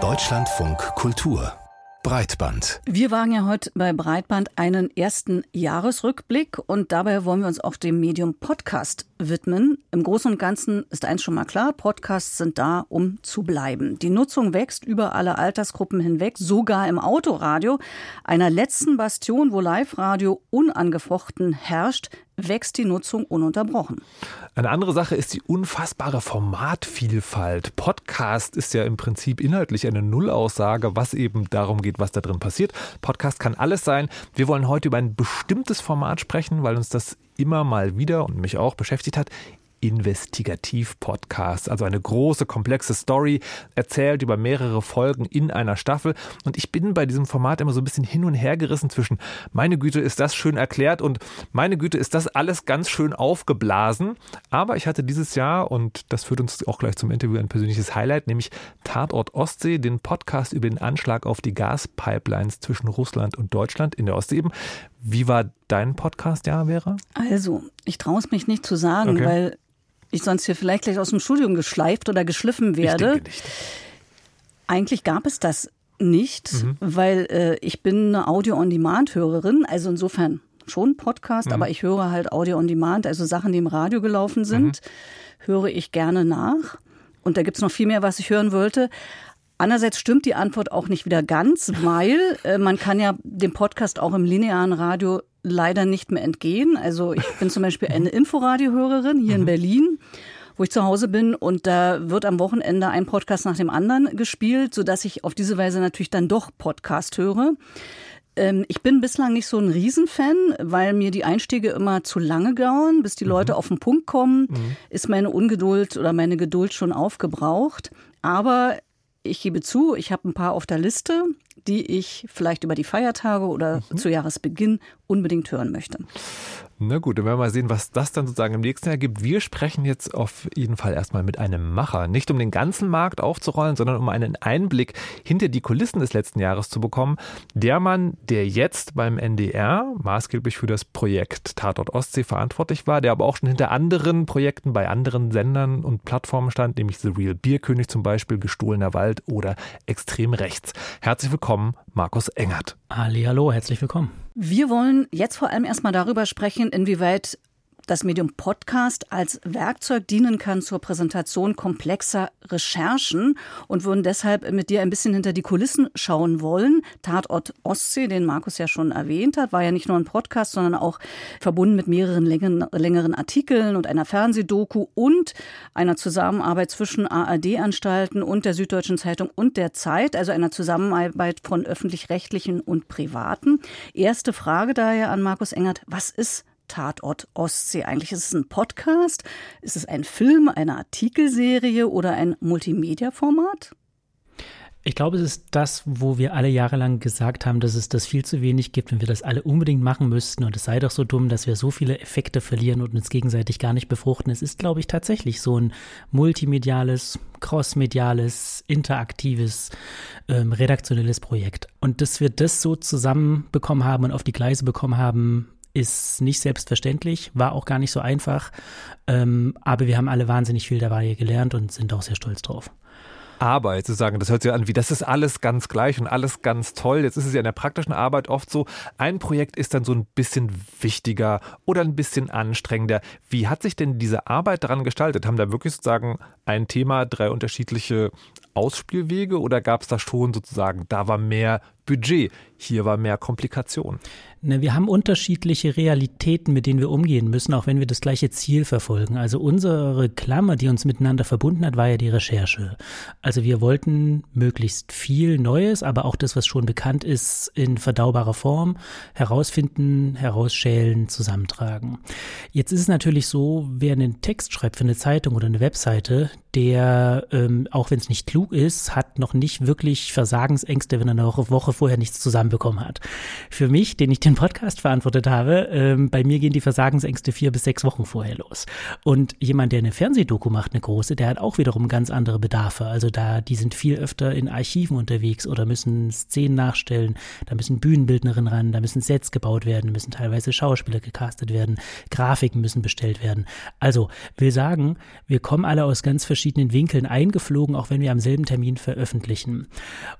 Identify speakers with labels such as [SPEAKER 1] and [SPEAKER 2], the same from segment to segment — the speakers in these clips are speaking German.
[SPEAKER 1] Deutschlandfunk Kultur Breitband.
[SPEAKER 2] Wir wagen ja heute bei Breitband einen ersten Jahresrückblick und dabei wollen wir uns auch dem Medium Podcast widmen. Im Großen und Ganzen ist eins schon mal klar, Podcasts sind da, um zu bleiben. Die Nutzung wächst über alle Altersgruppen hinweg, sogar im Autoradio, einer letzten Bastion, wo Live-Radio unangefochten herrscht, wächst die Nutzung ununterbrochen.
[SPEAKER 3] Eine andere Sache ist die unfassbare Formatvielfalt. Podcast ist ja im Prinzip inhaltlich eine Nullaussage, was eben darum geht, was da drin passiert. Podcast kann alles sein. Wir wollen heute über ein bestimmtes Format sprechen, weil uns das immer mal wieder und mich auch beschäftigt hat. Investigativ-Podcast. Also eine große, komplexe Story, erzählt über mehrere Folgen in einer Staffel. Und ich bin bei diesem Format immer so ein bisschen hin und her gerissen zwischen, meine Güte, ist das schön erklärt und meine Güte, ist das alles ganz schön aufgeblasen. Aber ich hatte dieses Jahr, und das führt uns auch gleich zum Interview, ein persönliches Highlight, nämlich Tatort Ostsee, den Podcast über den Anschlag auf die Gaspipelines zwischen Russland und Deutschland in der Ostsee eben. Wie war dein Podcast, ja, Vera?
[SPEAKER 2] Also, ich traue es mich nicht zu sagen, okay. weil ich sonst hier vielleicht gleich aus dem Studium geschleift oder geschliffen werde. Ich nicht. Eigentlich gab es das nicht, mhm. weil äh, ich bin eine Audio-on-Demand-Hörerin, also insofern schon Podcast, mhm. aber ich höre halt Audio-on-Demand, also Sachen, die im Radio gelaufen sind, mhm. höre ich gerne nach. Und da gibt es noch viel mehr, was ich hören wollte. Andererseits stimmt die Antwort auch nicht wieder ganz, weil äh, man kann ja dem Podcast auch im linearen Radio leider nicht mehr entgehen. Also ich bin zum Beispiel eine Inforadio-Hörerin hier in mhm. Berlin wo ich zu Hause bin und da wird am Wochenende ein Podcast nach dem anderen gespielt, sodass ich auf diese Weise natürlich dann doch Podcast höre. Ähm, ich bin bislang nicht so ein Riesenfan, weil mir die Einstiege immer zu lange dauern, bis die mhm. Leute auf den Punkt kommen, mhm. ist meine Ungeduld oder meine Geduld schon aufgebraucht. Aber ich gebe zu, ich habe ein paar auf der Liste, die ich vielleicht über die Feiertage oder mhm. zu Jahresbeginn unbedingt hören möchte.
[SPEAKER 3] Na gut, dann werden wir mal sehen, was das dann sozusagen im nächsten Jahr gibt. Wir sprechen jetzt auf jeden Fall erstmal mit einem Macher. Nicht um den ganzen Markt aufzurollen, sondern um einen Einblick hinter die Kulissen des letzten Jahres zu bekommen. Der Mann, der jetzt beim NDR maßgeblich für das Projekt Tatort Ostsee verantwortlich war, der aber auch schon hinter anderen Projekten bei anderen Sendern und Plattformen stand, nämlich The Real Bierkönig zum Beispiel, Gestohlener Wald oder Extrem Rechts. Herzlich willkommen, Markus Engert.
[SPEAKER 4] Ali, hallo, herzlich willkommen.
[SPEAKER 2] Wir wollen jetzt vor allem erstmal darüber sprechen, inwieweit das Medium Podcast als Werkzeug dienen kann zur Präsentation komplexer Recherchen und würden deshalb mit dir ein bisschen hinter die Kulissen schauen wollen. Tatort Ostsee, den Markus ja schon erwähnt hat, war ja nicht nur ein Podcast, sondern auch verbunden mit mehreren längeren Artikeln und einer Fernsehdoku und einer Zusammenarbeit zwischen ARD-Anstalten und der Süddeutschen Zeitung und der Zeit, also einer Zusammenarbeit von öffentlich-rechtlichen und privaten. Erste Frage daher an Markus Engert, was ist Tatort Ostsee eigentlich? Ist es ein Podcast? Ist es ein Film, eine Artikelserie oder ein Multimedia-Format?
[SPEAKER 4] Ich glaube, es ist das, wo wir alle jahrelang gesagt haben, dass es das viel zu wenig gibt und wir das alle unbedingt machen müssten. Und es sei doch so dumm, dass wir so viele Effekte verlieren und uns gegenseitig gar nicht befruchten. Es ist, glaube ich, tatsächlich so ein multimediales, crossmediales, interaktives, ähm, redaktionelles Projekt. Und dass wir das so zusammenbekommen haben und auf die Gleise bekommen haben, ist nicht selbstverständlich, war auch gar nicht so einfach, ähm, aber wir haben alle wahnsinnig viel dabei gelernt und sind auch sehr stolz drauf.
[SPEAKER 3] Arbeit zu sagen, das hört sich an wie, das ist alles ganz gleich und alles ganz toll. Jetzt ist es ja in der praktischen Arbeit oft so, ein Projekt ist dann so ein bisschen wichtiger oder ein bisschen anstrengender. Wie hat sich denn diese Arbeit daran gestaltet? Haben da wirklich sozusagen ein Thema, drei unterschiedliche Ausspielwege oder gab es da schon sozusagen, da war mehr Budget, hier war mehr Komplikation?
[SPEAKER 4] Ne, wir haben unterschiedliche Realitäten, mit denen wir umgehen müssen, auch wenn wir das gleiche Ziel verfolgen. Also unsere Klammer, die uns miteinander verbunden hat, war ja die Recherche. Also wir wollten möglichst viel Neues, aber auch das, was schon bekannt ist, in verdaubarer Form herausfinden, herausschälen, zusammentragen. Jetzt ist es natürlich so, wer einen Text schreibt für eine Zeitung oder eine Webseite, der, ähm, auch wenn es nicht klug ist, hat noch nicht wirklich Versagensängste, wenn er eine Woche vorher nichts zusammenbekommen hat. Für mich, den ich den Podcast verantwortet habe, ähm, bei mir gehen die Versagensängste vier bis sechs Wochen vorher los. Und jemand, der eine Fernsehdoku macht, eine große, der hat auch wiederum ganz andere Bedarfe. Also da, die sind viel öfter in Archiven unterwegs oder müssen Szenen nachstellen, da müssen Bühnenbildnerinnen ran, da müssen Sets gebaut werden, müssen teilweise Schauspieler gecastet werden, Grafiken müssen bestellt werden. Also, will sagen, wir kommen alle aus ganz verschiedenen Winkeln eingeflogen, auch wenn wir am selben Termin veröffentlichen.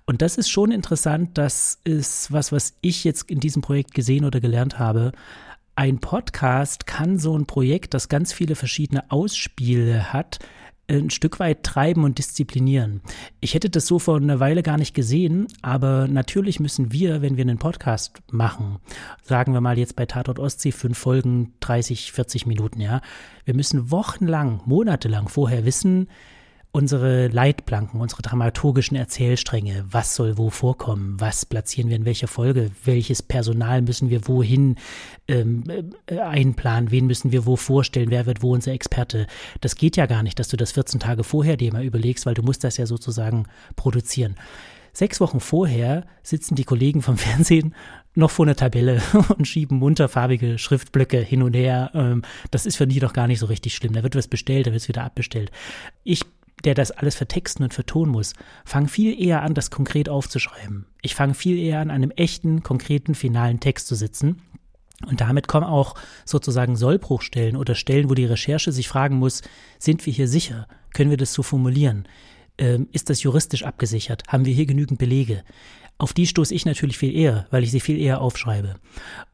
[SPEAKER 4] Und das ist schon interessant, das ist was, was ich jetzt in diesem Projekt gesehen oder gelernt habe. Ein Podcast kann so ein Projekt, das ganz viele verschiedene Ausspiele hat, ein Stück weit treiben und disziplinieren. Ich hätte das so vor einer Weile gar nicht gesehen, aber natürlich müssen wir, wenn wir einen Podcast machen, sagen wir mal jetzt bei Tatort Ostsee fünf Folgen, 30, 40 Minuten, ja, wir müssen wochenlang, monatelang vorher wissen, unsere Leitplanken, unsere dramaturgischen Erzählstränge, was soll wo vorkommen, was platzieren wir in welcher Folge, welches Personal müssen wir wohin ähm, äh, einplanen, wen müssen wir wo vorstellen, wer wird wo unser Experte. Das geht ja gar nicht, dass du das 14 Tage vorher dir mal überlegst, weil du musst das ja sozusagen produzieren. Sechs Wochen vorher sitzen die Kollegen vom Fernsehen noch vor einer Tabelle und schieben munterfarbige Schriftblöcke hin und her. Ähm, das ist für die doch gar nicht so richtig schlimm. Da wird was bestellt, da wird es wieder abbestellt. Ich der das alles vertexten und vertonen muss, fang viel eher an, das konkret aufzuschreiben. Ich fange viel eher an, einem echten, konkreten, finalen Text zu sitzen. Und damit kommen auch sozusagen Sollbruchstellen oder Stellen, wo die Recherche sich fragen muss, sind wir hier sicher? Können wir das so formulieren? Ähm, ist das juristisch abgesichert? Haben wir hier genügend Belege? Auf die stoße ich natürlich viel eher, weil ich sie viel eher aufschreibe.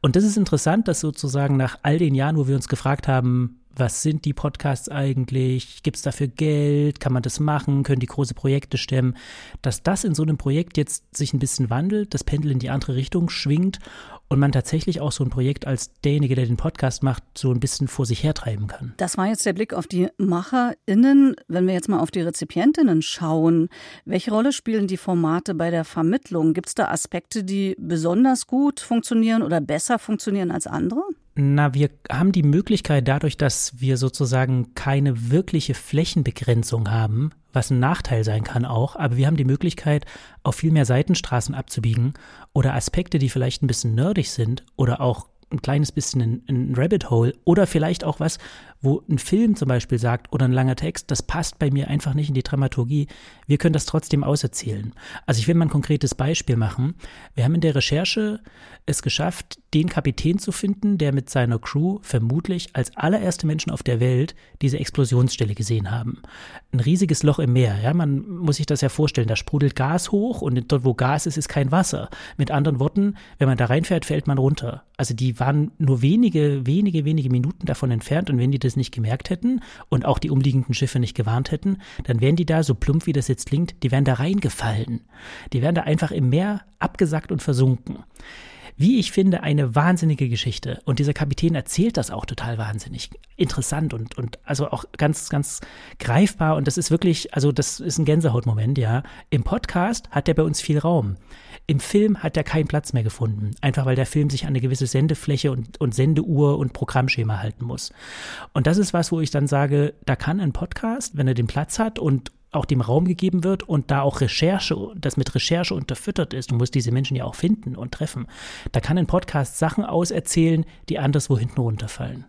[SPEAKER 4] Und das ist interessant, dass sozusagen nach all den Jahren, wo wir uns gefragt haben, was sind die Podcasts eigentlich? Gibt es dafür Geld? Kann man das machen? Können die große Projekte stemmen? Dass das in so einem Projekt jetzt sich ein bisschen wandelt, das Pendel in die andere Richtung schwingt und man tatsächlich auch so ein Projekt als derjenige, der den Podcast macht, so ein bisschen vor sich hertreiben kann.
[SPEAKER 2] Das war jetzt der Blick auf die MacherInnen. Wenn wir jetzt mal auf die Rezipientinnen schauen, welche Rolle spielen die Formate bei der Vermittlung? Gibt es da Aspekte, die besonders gut funktionieren oder besser funktionieren als andere?
[SPEAKER 4] Na, wir haben die Möglichkeit dadurch, dass wir sozusagen keine wirkliche Flächenbegrenzung haben, was ein Nachteil sein kann auch, aber wir haben die Möglichkeit, auf viel mehr Seitenstraßen abzubiegen oder Aspekte, die vielleicht ein bisschen nerdig sind oder auch ein kleines bisschen ein, Rabbit Hole oder vielleicht auch was, wo ein Film zum Beispiel sagt oder ein langer Text, das passt bei mir einfach nicht in die Dramaturgie. Wir können das trotzdem auserzählen. Also ich will mal ein konkretes Beispiel machen. Wir haben in der Recherche es geschafft, den Kapitän zu finden, der mit seiner Crew vermutlich als allererste Menschen auf der Welt diese Explosionsstelle gesehen haben. Ein riesiges Loch im Meer. Ja, man muss sich das ja vorstellen. Da sprudelt Gas hoch und dort, wo Gas ist, ist kein Wasser. Mit anderen Worten, wenn man da reinfährt, fällt man runter. Also die waren nur wenige, wenige, wenige Minuten davon entfernt und wenn die das nicht gemerkt hätten und auch die umliegenden Schiffe nicht gewarnt hätten, dann wären die da, so plump wie das jetzt klingt, die wären da reingefallen. Die wären da einfach im Meer abgesackt und versunken. Wie ich finde, eine wahnsinnige Geschichte. Und dieser Kapitän erzählt das auch total wahnsinnig interessant und, und also auch ganz, ganz greifbar. Und das ist wirklich, also das ist ein Gänsehautmoment, ja. Im Podcast hat er bei uns viel Raum. Im Film hat er keinen Platz mehr gefunden, einfach weil der Film sich an eine gewisse Sendefläche und, und Sendeuhr und Programmschema halten muss. Und das ist was, wo ich dann sage, da kann ein Podcast, wenn er den Platz hat und auch dem Raum gegeben wird und da auch Recherche, das mit Recherche unterfüttert ist, du musst diese Menschen ja auch finden und treffen, da kann ein Podcast Sachen auserzählen, die anderswo hinten runterfallen.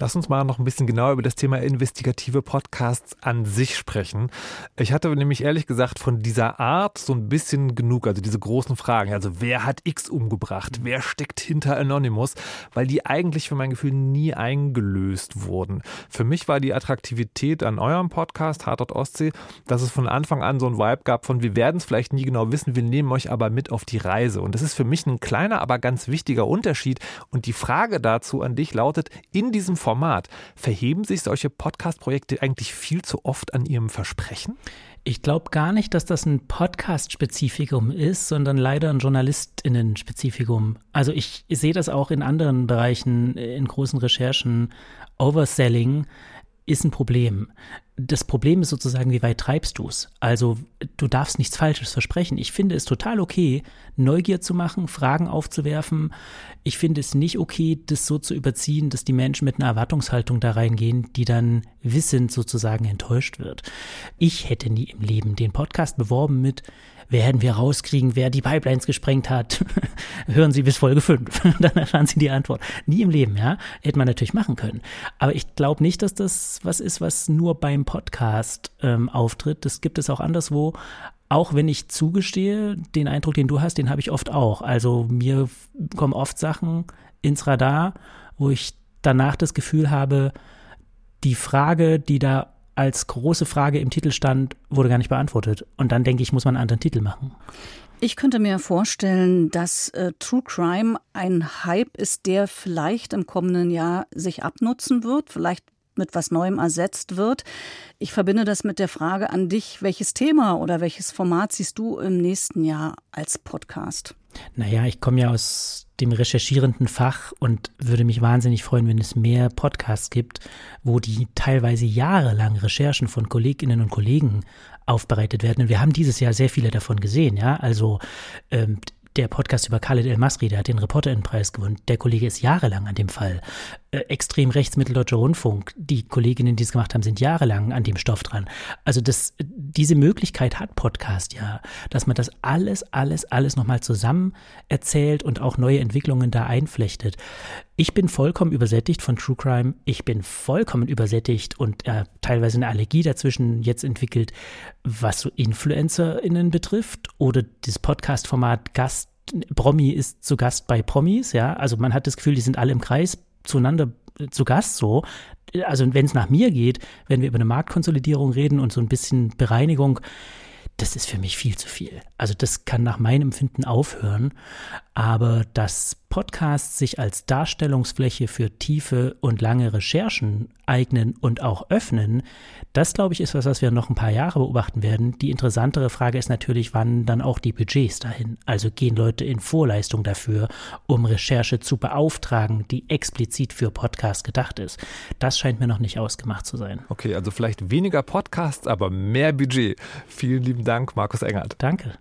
[SPEAKER 3] Lass uns mal noch ein bisschen genauer über das Thema investigative Podcasts an sich sprechen. Ich hatte nämlich ehrlich gesagt von dieser Art so ein bisschen genug, also diese großen Fragen. Also wer hat X umgebracht? Wer steckt hinter Anonymous? Weil die eigentlich für mein Gefühl nie eingelöst wurden. Für mich war die Attraktivität an eurem Podcast Hartort Ostsee, dass es von Anfang an so ein Vibe gab von wir werden es vielleicht nie genau wissen, wir nehmen euch aber mit auf die Reise. Und das ist für mich ein kleiner, aber ganz wichtiger Unterschied. Und die Frage dazu an dich lautet, in diesem Format. Verheben sich solche Podcast-Projekte eigentlich viel zu oft an ihrem Versprechen?
[SPEAKER 4] Ich glaube gar nicht, dass das ein Podcast-Spezifikum ist, sondern leider ein JournalistInnen-Spezifikum. Also ich, sehe das auch in anderen Bereichen, in großen Recherchen. Overselling ist ein Problem. Das Problem ist sozusagen, wie weit treibst du es? Also, du darfst nichts Falsches versprechen. Ich finde es total okay, Neugier zu machen, Fragen aufzuwerfen. Ich finde es nicht okay, das so zu überziehen, dass die Menschen mit einer Erwartungshaltung da reingehen, die dann wissend sozusagen enttäuscht wird. Ich hätte nie im Leben den Podcast beworben mit, werden wir rauskriegen, wer die Pipelines gesprengt hat. Hören Sie bis Folge 5, dann erfahren Sie die Antwort. Nie im Leben, ja. Hätte man natürlich machen können. Aber ich glaube nicht, dass das was ist, was nur beim Podcast ähm, auftritt. Das gibt es auch anderswo. Auch wenn ich zugestehe, den Eindruck, den du hast, den habe ich oft auch. Also mir kommen oft Sachen ins Radar, wo ich danach das Gefühl habe, die Frage, die da als große Frage im Titel stand, wurde gar nicht beantwortet. Und dann denke ich, muss man einen anderen Titel machen.
[SPEAKER 2] Ich könnte mir vorstellen, dass äh, True Crime ein Hype ist, der vielleicht im kommenden Jahr sich abnutzen wird, vielleicht mit was Neuem ersetzt wird. Ich verbinde das mit der Frage an dich, welches Thema oder welches Format siehst du im nächsten Jahr als Podcast?
[SPEAKER 4] Naja, ich komme ja aus dem recherchierenden Fach und würde mich wahnsinnig freuen, wenn es mehr Podcasts gibt, wo die teilweise jahrelang Recherchen von Kolleginnen und Kollegen aufbereitet werden. Und wir haben dieses Jahr sehr viele davon gesehen, ja. Also ähm, der Podcast über Khaled El Masri, der hat den Reporterinnenpreis gewonnen. Der Kollege ist jahrelang an dem Fall. Äh, extrem rechts Mitteldeutscher Rundfunk, die Kolleginnen, die es gemacht haben, sind jahrelang an dem Stoff dran. Also das, diese Möglichkeit hat Podcast ja, dass man das alles, alles, alles nochmal zusammen erzählt und auch neue Entwicklungen da einflechtet. Ich bin vollkommen übersättigt von True Crime. Ich bin vollkommen übersättigt und äh, teilweise eine Allergie dazwischen jetzt entwickelt, was so InfluencerInnen betrifft oder das Podcast-Format Gast Promi ist zu Gast bei Promis, ja. Also man hat das Gefühl, die sind alle im Kreis zueinander äh, zu Gast so. Also wenn es nach mir geht, wenn wir über eine Marktkonsolidierung reden und so ein bisschen Bereinigung, das ist für mich viel zu viel. Also das kann nach meinem Empfinden aufhören. Aber dass Podcasts sich als Darstellungsfläche für tiefe und lange Recherchen eignen und auch öffnen, das glaube ich ist was, was wir noch ein paar Jahre beobachten werden. Die interessantere Frage ist natürlich, wann dann auch die Budgets dahin. Also gehen Leute in Vorleistung dafür, um Recherche zu beauftragen, die explizit für Podcasts gedacht ist. Das scheint mir noch nicht ausgemacht zu sein.
[SPEAKER 3] Okay, also vielleicht weniger Podcasts, aber mehr Budget. Vielen lieben Dank, Markus Engert.
[SPEAKER 4] Danke.